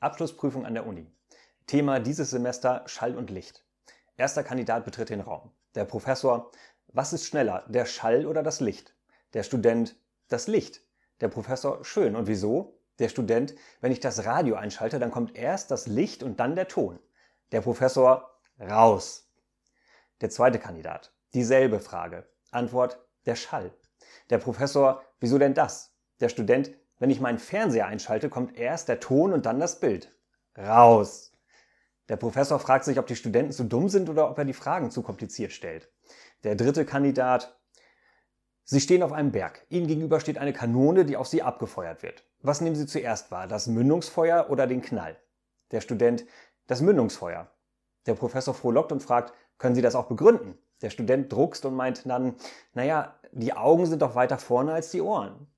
Abschlussprüfung an der Uni. Thema dieses Semester Schall und Licht. Erster Kandidat betritt den Raum. Der Professor, was ist schneller, der Schall oder das Licht? Der Student, das Licht. Der Professor, schön. Und wieso? Der Student, wenn ich das Radio einschalte, dann kommt erst das Licht und dann der Ton. Der Professor, raus. Der zweite Kandidat, dieselbe Frage. Antwort, der Schall. Der Professor, wieso denn das? Der Student, wenn ich meinen Fernseher einschalte, kommt erst der Ton und dann das Bild. Raus! Der Professor fragt sich, ob die Studenten zu dumm sind oder ob er die Fragen zu kompliziert stellt. Der dritte Kandidat. Sie stehen auf einem Berg. Ihnen gegenüber steht eine Kanone, die auf Sie abgefeuert wird. Was nehmen Sie zuerst wahr? Das Mündungsfeuer oder den Knall? Der Student. Das Mündungsfeuer. Der Professor frohlockt und fragt, können Sie das auch begründen? Der Student druckst und meint dann, naja, die Augen sind doch weiter vorne als die Ohren.